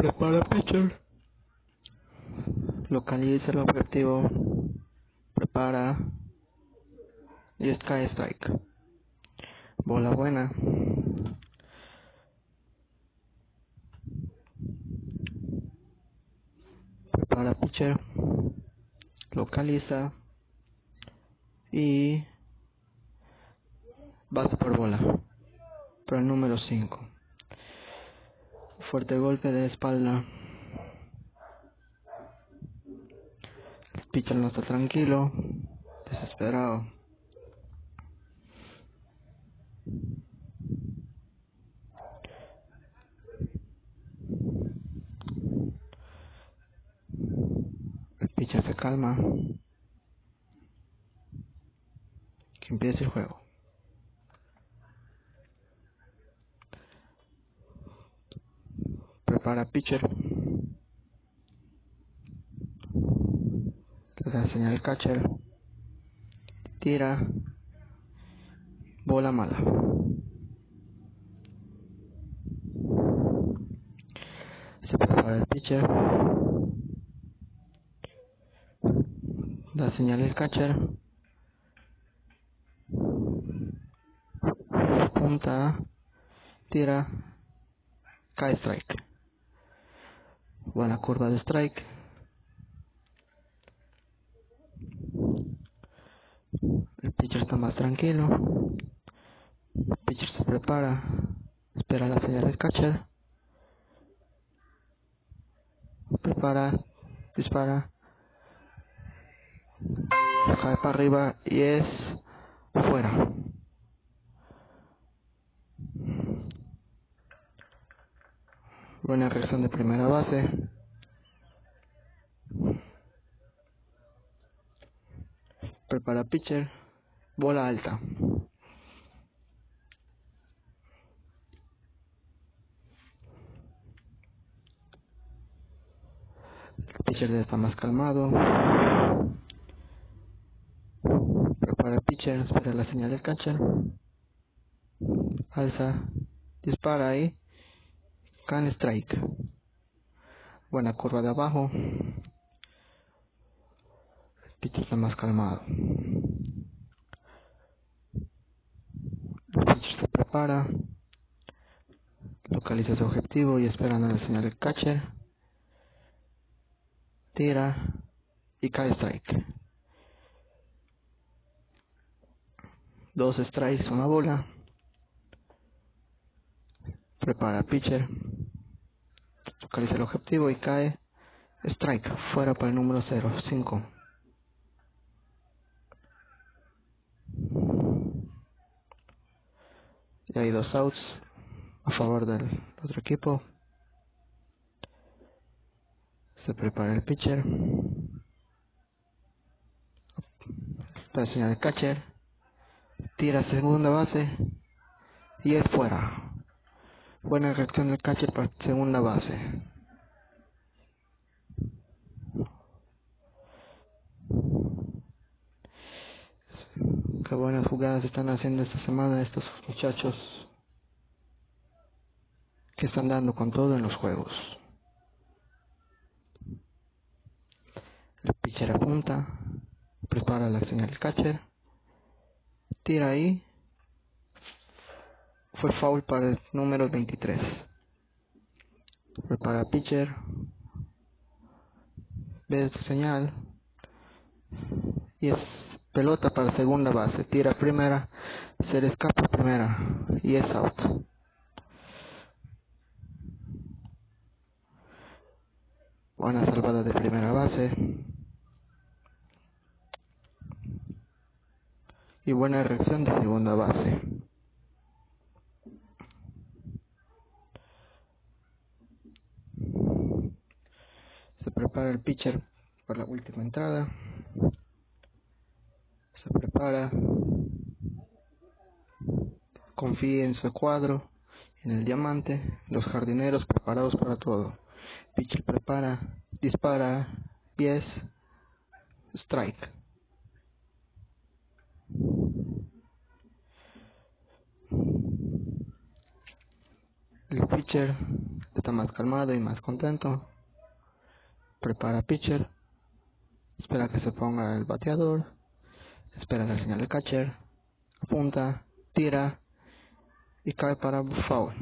Prepara pitcher. Localiza el objetivo. Prepara. Y Sky Strike. Bola buena. Prepara pitcher. Localiza. Y base por bola. Para el número 5. Fuerte golpe de espalda. El pitcher no está tranquilo. Desesperado. El pitcher se calma. Que empiece el juego. Prepara pitcher. Le da señal catcher. Tira. Bola mala. Se prepara el pitcher. Da señal el catcher. Punta. Tira. Cae strike. Buena curva de strike. El pitcher está más tranquilo. El pitcher se prepara. Espera la señal del catcher. Prepara. Dispara. Cae para arriba y es fuera. Buena reacción de primera base. Prepara pitcher. Bola alta. El pitcher ya está más calmado. Prepara pitcher. Espera la señal del catcher. Alza. Dispara ahí. Can strike. Buena curva de abajo. El pitcher está más calmado. El pitcher se prepara. Localiza su objetivo y esperando la señal del catcher. Tira y cae strike. Dos strikes, una bola. Prepara pitcher. Localiza el objetivo y cae strike. Fuera para el número 0, 5. Y hay dos outs a favor del otro equipo. Se prepara el pitcher. La señal del catcher. Tira segunda base. Y es fuera. Buena reacción del catcher para segunda base. Qué buenas jugadas están haciendo esta semana estos muchachos que están dando con todo en los juegos. El pitcher apunta, prepara la señal del catcher, tira ahí, fue foul para el número 23. Prepara pitcher, ve su señal y es pelota para segunda base, tira primera, se le escapa primera y es out. Buena salvada de primera base. Y buena reacción de segunda base. Se prepara el pitcher para la última entrada. Se prepara. Confíe en su cuadro, en el diamante, los jardineros preparados para todo. Pitcher prepara, dispara, pies, strike. El pitcher está más calmado y más contento. Prepara pitcher. Espera que se ponga el bateador. Espera la señal del catcher. Apunta, tira y cae para foul.